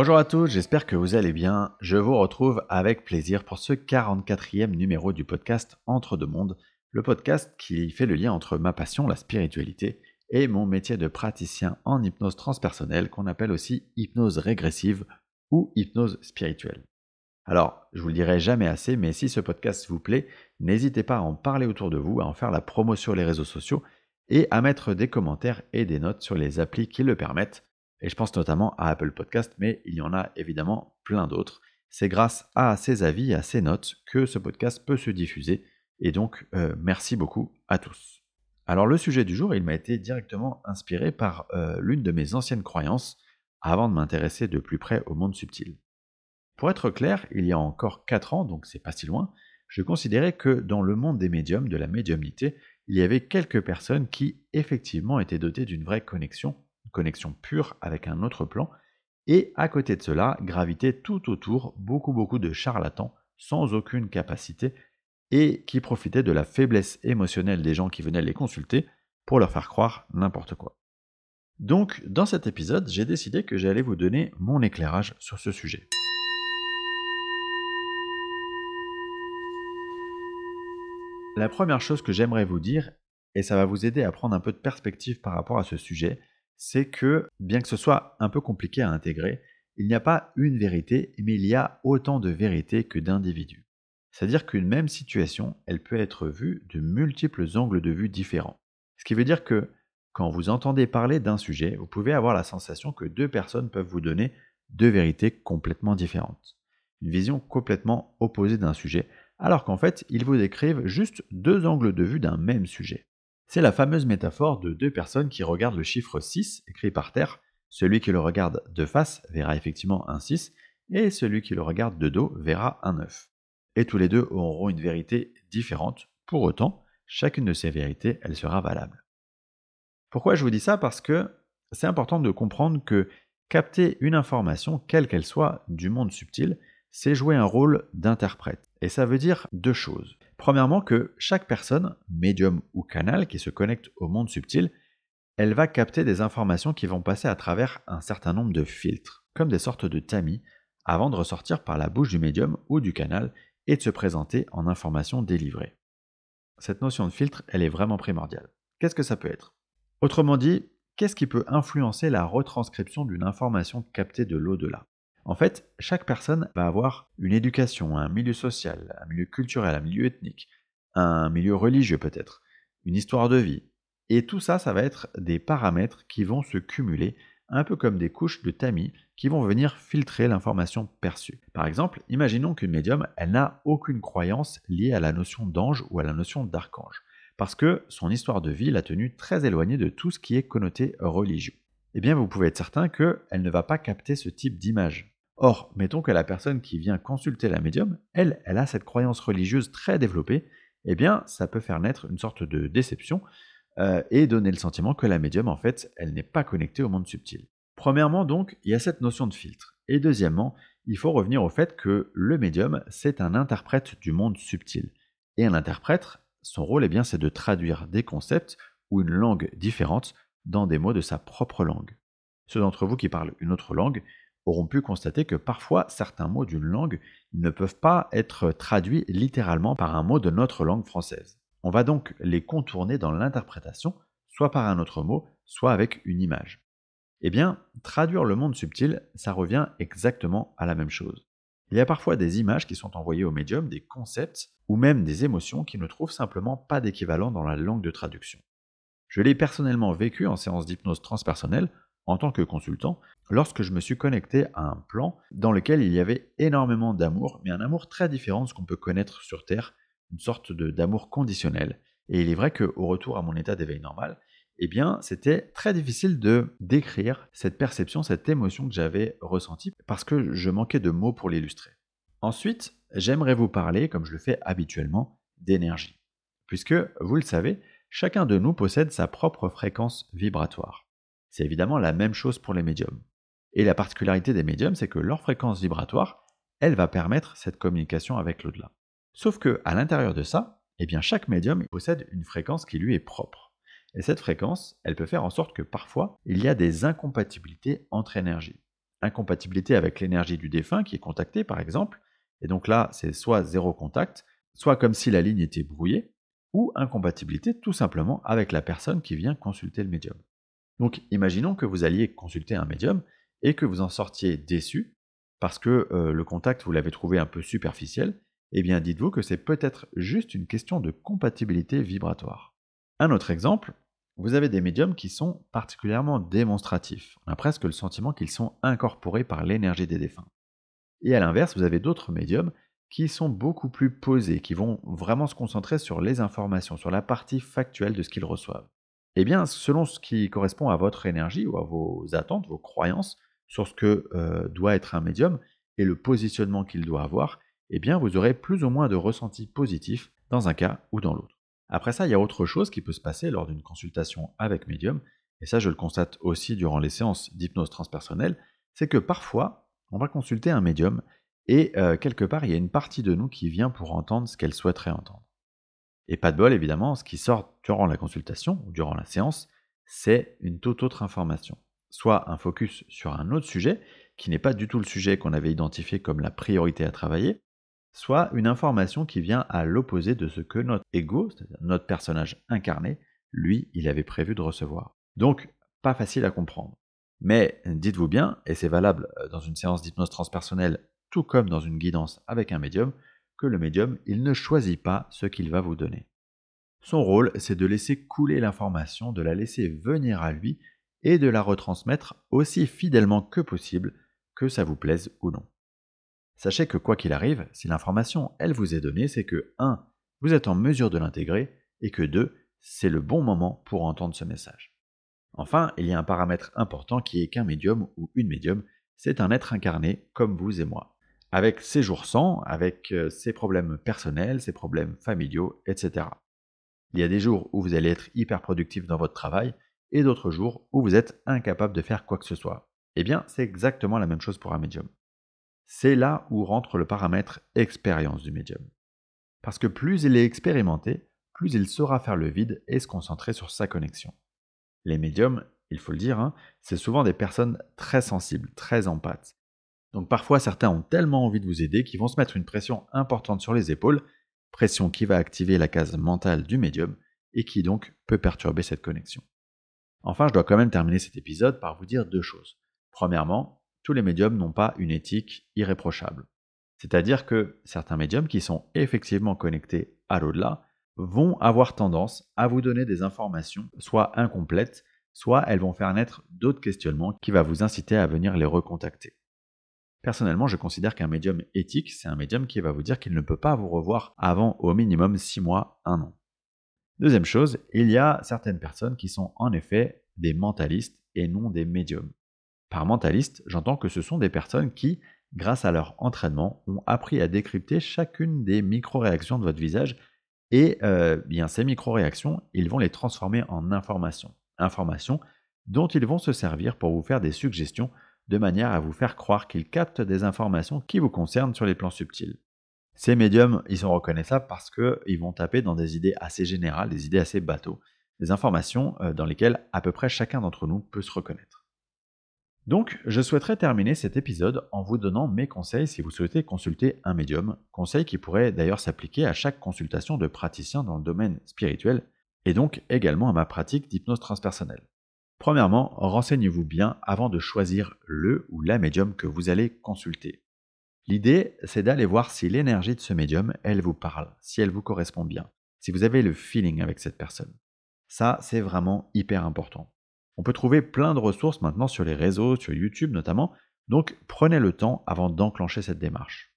Bonjour à tous, j'espère que vous allez bien. Je vous retrouve avec plaisir pour ce 44e numéro du podcast Entre deux mondes, le podcast qui fait le lien entre ma passion, la spiritualité, et mon métier de praticien en hypnose transpersonnelle qu'on appelle aussi hypnose régressive ou hypnose spirituelle. Alors, je vous le dirai jamais assez, mais si ce podcast vous plaît, n'hésitez pas à en parler autour de vous, à en faire la promo sur les réseaux sociaux et à mettre des commentaires et des notes sur les applis qui le permettent. Et je pense notamment à Apple Podcast, mais il y en a évidemment plein d'autres. C'est grâce à ces avis, à ces notes que ce podcast peut se diffuser. Et donc, euh, merci beaucoup à tous. Alors le sujet du jour, il m'a été directement inspiré par euh, l'une de mes anciennes croyances avant de m'intéresser de plus près au monde subtil. Pour être clair, il y a encore 4 ans, donc c'est pas si loin, je considérais que dans le monde des médiums, de la médiumnité, il y avait quelques personnes qui effectivement étaient dotées d'une vraie connexion, connexion pure avec un autre plan, et à côté de cela gravitaient tout autour beaucoup beaucoup de charlatans sans aucune capacité et qui profitaient de la faiblesse émotionnelle des gens qui venaient les consulter pour leur faire croire n'importe quoi. Donc, dans cet épisode, j'ai décidé que j'allais vous donner mon éclairage sur ce sujet. La première chose que j'aimerais vous dire, et ça va vous aider à prendre un peu de perspective par rapport à ce sujet, c'est que, bien que ce soit un peu compliqué à intégrer, il n'y a pas une vérité, mais il y a autant de vérités que d'individus. C'est-à-dire qu'une même situation, elle peut être vue de multiples angles de vue différents. Ce qui veut dire que quand vous entendez parler d'un sujet, vous pouvez avoir la sensation que deux personnes peuvent vous donner deux vérités complètement différentes. Une vision complètement opposée d'un sujet, alors qu'en fait, ils vous décrivent juste deux angles de vue d'un même sujet. C'est la fameuse métaphore de deux personnes qui regardent le chiffre 6 écrit par terre. Celui qui le regarde de face verra effectivement un 6, et celui qui le regarde de dos verra un 9. Et tous les deux auront une vérité différente. Pour autant, chacune de ces vérités, elle sera valable. Pourquoi je vous dis ça? Parce que c'est important de comprendre que capter une information, quelle qu'elle soit, du monde subtil, c'est jouer un rôle d'interprète. Et ça veut dire deux choses. Premièrement que chaque personne, médium ou canal qui se connecte au monde subtil, elle va capter des informations qui vont passer à travers un certain nombre de filtres, comme des sortes de tamis, avant de ressortir par la bouche du médium ou du canal et de se présenter en information délivrée. Cette notion de filtre, elle est vraiment primordiale. Qu'est-ce que ça peut être? Autrement dit, qu'est-ce qui peut influencer la retranscription d'une information captée de l'au-delà? En fait, chaque personne va avoir une éducation, un milieu social, un milieu culturel, un milieu ethnique, un milieu religieux peut-être, une histoire de vie. Et tout ça, ça va être des paramètres qui vont se cumuler, un peu comme des couches de tamis qui vont venir filtrer l'information perçue. Par exemple, imaginons qu'une médium, elle n'a aucune croyance liée à la notion d'ange ou à la notion d'archange, parce que son histoire de vie l'a tenue très éloignée de tout ce qui est connoté religieux eh bien vous pouvez être certain qu'elle ne va pas capter ce type d'image. Or, mettons que la personne qui vient consulter la médium, elle, elle a cette croyance religieuse très développée, eh bien ça peut faire naître une sorte de déception euh, et donner le sentiment que la médium, en fait, elle n'est pas connectée au monde subtil. Premièrement, donc, il y a cette notion de filtre. Et deuxièmement, il faut revenir au fait que le médium, c'est un interprète du monde subtil. Et un interprète, son rôle, eh bien, c'est de traduire des concepts ou une langue différente dans des mots de sa propre langue. Ceux d'entre vous qui parlent une autre langue auront pu constater que parfois certains mots d'une langue ne peuvent pas être traduits littéralement par un mot de notre langue française. On va donc les contourner dans l'interprétation, soit par un autre mot, soit avec une image. Eh bien, traduire le monde subtil, ça revient exactement à la même chose. Il y a parfois des images qui sont envoyées au médium, des concepts, ou même des émotions qui ne trouvent simplement pas d'équivalent dans la langue de traduction. Je l'ai personnellement vécu en séance d'hypnose transpersonnelle en tant que consultant lorsque je me suis connecté à un plan dans lequel il y avait énormément d'amour, mais un amour très différent de ce qu'on peut connaître sur Terre, une sorte d'amour conditionnel. Et il est vrai qu'au retour à mon état d'éveil normal, eh bien, c'était très difficile de décrire cette perception, cette émotion que j'avais ressentie, parce que je manquais de mots pour l'illustrer. Ensuite, j'aimerais vous parler, comme je le fais habituellement, d'énergie. Puisque, vous le savez, chacun de nous possède sa propre fréquence vibratoire. C'est évidemment la même chose pour les médiums. Et la particularité des médiums, c'est que leur fréquence vibratoire, elle va permettre cette communication avec l'au-delà. Sauf que à l'intérieur de ça, eh bien chaque médium possède une fréquence qui lui est propre. Et cette fréquence, elle peut faire en sorte que parfois, il y a des incompatibilités entre énergies. incompatibilité avec l'énergie du défunt qui est contacté par exemple, et donc là c'est soit zéro contact, soit comme si la ligne était brouillée, ou incompatibilité tout simplement avec la personne qui vient consulter le médium. Donc imaginons que vous alliez consulter un médium et que vous en sortiez déçu parce que euh, le contact vous l'avez trouvé un peu superficiel, eh bien dites-vous que c'est peut-être juste une question de compatibilité vibratoire. Un autre exemple, vous avez des médiums qui sont particulièrement démonstratifs. On a presque le sentiment qu'ils sont incorporés par l'énergie des défunts. Et à l'inverse, vous avez d'autres médiums qui sont beaucoup plus posés, qui vont vraiment se concentrer sur les informations, sur la partie factuelle de ce qu'ils reçoivent. Eh bien, selon ce qui correspond à votre énergie ou à vos attentes, vos croyances sur ce que euh, doit être un médium et le positionnement qu'il doit avoir, eh bien, vous aurez plus ou moins de ressentis positifs dans un cas ou dans l'autre. Après ça, il y a autre chose qui peut se passer lors d'une consultation avec médium, et ça je le constate aussi durant les séances d'hypnose transpersonnelle, c'est que parfois, on va consulter un médium et euh, quelque part, il y a une partie de nous qui vient pour entendre ce qu'elle souhaiterait entendre. Et pas de bol, évidemment, ce qui sort durant la consultation ou durant la séance, c'est une toute autre information. Soit un focus sur un autre sujet, qui n'est pas du tout le sujet qu'on avait identifié comme la priorité à travailler, soit une information qui vient à l'opposé de ce que notre ego, c'est-à-dire notre personnage incarné, lui, il avait prévu de recevoir. Donc, pas facile à comprendre. Mais dites-vous bien, et c'est valable euh, dans une séance d'hypnose transpersonnelle tout comme dans une guidance avec un médium, que le médium, il ne choisit pas ce qu'il va vous donner. Son rôle, c'est de laisser couler l'information, de la laisser venir à lui et de la retransmettre aussi fidèlement que possible, que ça vous plaise ou non. Sachez que quoi qu'il arrive, si l'information, elle vous est donnée, c'est que 1. Vous êtes en mesure de l'intégrer et que 2. C'est le bon moment pour entendre ce message. Enfin, il y a un paramètre important qui est qu'un médium ou une médium, c'est un être incarné comme vous et moi avec ses jours sans, avec euh, ses problèmes personnels, ses problèmes familiaux, etc. Il y a des jours où vous allez être hyper productif dans votre travail et d'autres jours où vous êtes incapable de faire quoi que ce soit. Eh bien, c'est exactement la même chose pour un médium. C'est là où rentre le paramètre expérience du médium. Parce que plus il est expérimenté, plus il saura faire le vide et se concentrer sur sa connexion. Les médiums, il faut le dire, hein, c'est souvent des personnes très sensibles, très empathes. Donc parfois certains ont tellement envie de vous aider qu'ils vont se mettre une pression importante sur les épaules, pression qui va activer la case mentale du médium et qui donc peut perturber cette connexion. Enfin, je dois quand même terminer cet épisode par vous dire deux choses. Premièrement, tous les médiums n'ont pas une éthique irréprochable. C'est-à-dire que certains médiums qui sont effectivement connectés à l'au-delà vont avoir tendance à vous donner des informations soit incomplètes, soit elles vont faire naître d'autres questionnements qui vont vous inciter à venir les recontacter. Personnellement, je considère qu'un médium éthique, c'est un médium qui va vous dire qu'il ne peut pas vous revoir avant au minimum 6 mois, 1 an. Deuxième chose, il y a certaines personnes qui sont en effet des mentalistes et non des médiums. Par mentaliste, j'entends que ce sont des personnes qui, grâce à leur entraînement, ont appris à décrypter chacune des micro-réactions de votre visage et euh, bien ces micro-réactions, ils vont les transformer en informations. Informations dont ils vont se servir pour vous faire des suggestions de manière à vous faire croire qu'ils captent des informations qui vous concernent sur les plans subtils. Ces médiums, ils sont reconnaissables parce qu'ils vont taper dans des idées assez générales, des idées assez bateaux, des informations euh, dans lesquelles à peu près chacun d'entre nous peut se reconnaître. Donc, je souhaiterais terminer cet épisode en vous donnant mes conseils si vous souhaitez consulter un médium, conseils qui pourraient d'ailleurs s'appliquer à chaque consultation de praticien dans le domaine spirituel, et donc également à ma pratique d'hypnose transpersonnelle. Premièrement, renseignez-vous bien avant de choisir le ou la médium que vous allez consulter. L'idée, c'est d'aller voir si l'énergie de ce médium, elle vous parle, si elle vous correspond bien, si vous avez le feeling avec cette personne. Ça, c'est vraiment hyper important. On peut trouver plein de ressources maintenant sur les réseaux, sur YouTube notamment, donc prenez le temps avant d'enclencher cette démarche.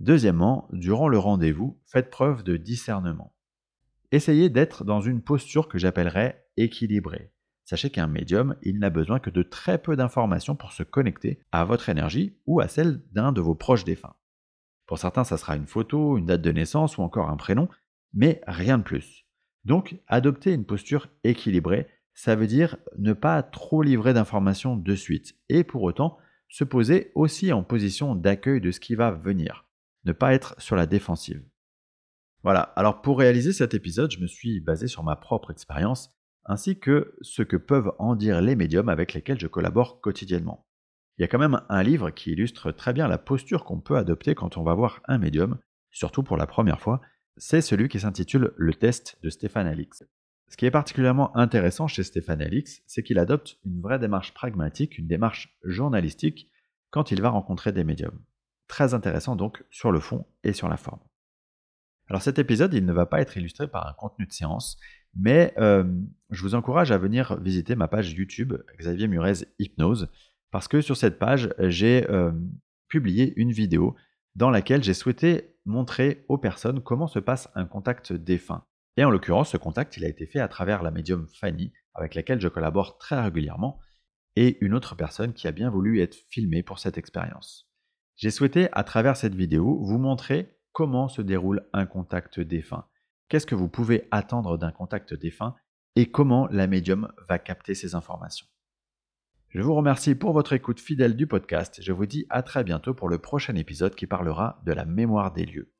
Deuxièmement, durant le rendez-vous, faites preuve de discernement. Essayez d'être dans une posture que j'appellerais équilibrée. Sachez qu'un médium, il n'a besoin que de très peu d'informations pour se connecter à votre énergie ou à celle d'un de vos proches défunts. Pour certains, ça sera une photo, une date de naissance ou encore un prénom, mais rien de plus. Donc, adopter une posture équilibrée, ça veut dire ne pas trop livrer d'informations de suite, et pour autant se poser aussi en position d'accueil de ce qui va venir, ne pas être sur la défensive. Voilà, alors pour réaliser cet épisode, je me suis basé sur ma propre expérience ainsi que ce que peuvent en dire les médiums avec lesquels je collabore quotidiennement. Il y a quand même un livre qui illustre très bien la posture qu'on peut adopter quand on va voir un médium, surtout pour la première fois, c'est celui qui s'intitule Le test de Stéphane Alix. Ce qui est particulièrement intéressant chez Stéphane Alix, c'est qu'il adopte une vraie démarche pragmatique, une démarche journalistique quand il va rencontrer des médiums. Très intéressant donc sur le fond et sur la forme. Alors cet épisode, il ne va pas être illustré par un contenu de séance, mais euh, je vous encourage à venir visiter ma page YouTube Xavier Murez Hypnose, parce que sur cette page, j'ai euh, publié une vidéo dans laquelle j'ai souhaité montrer aux personnes comment se passe un contact défunt. Et en l'occurrence, ce contact, il a été fait à travers la médium Fanny, avec laquelle je collabore très régulièrement, et une autre personne qui a bien voulu être filmée pour cette expérience. J'ai souhaité, à travers cette vidéo, vous montrer comment se déroule un contact défunt, qu'est-ce que vous pouvez attendre d'un contact défunt, et comment la médium va capter ces informations? Je vous remercie pour votre écoute fidèle du podcast. Je vous dis à très bientôt pour le prochain épisode qui parlera de la mémoire des lieux.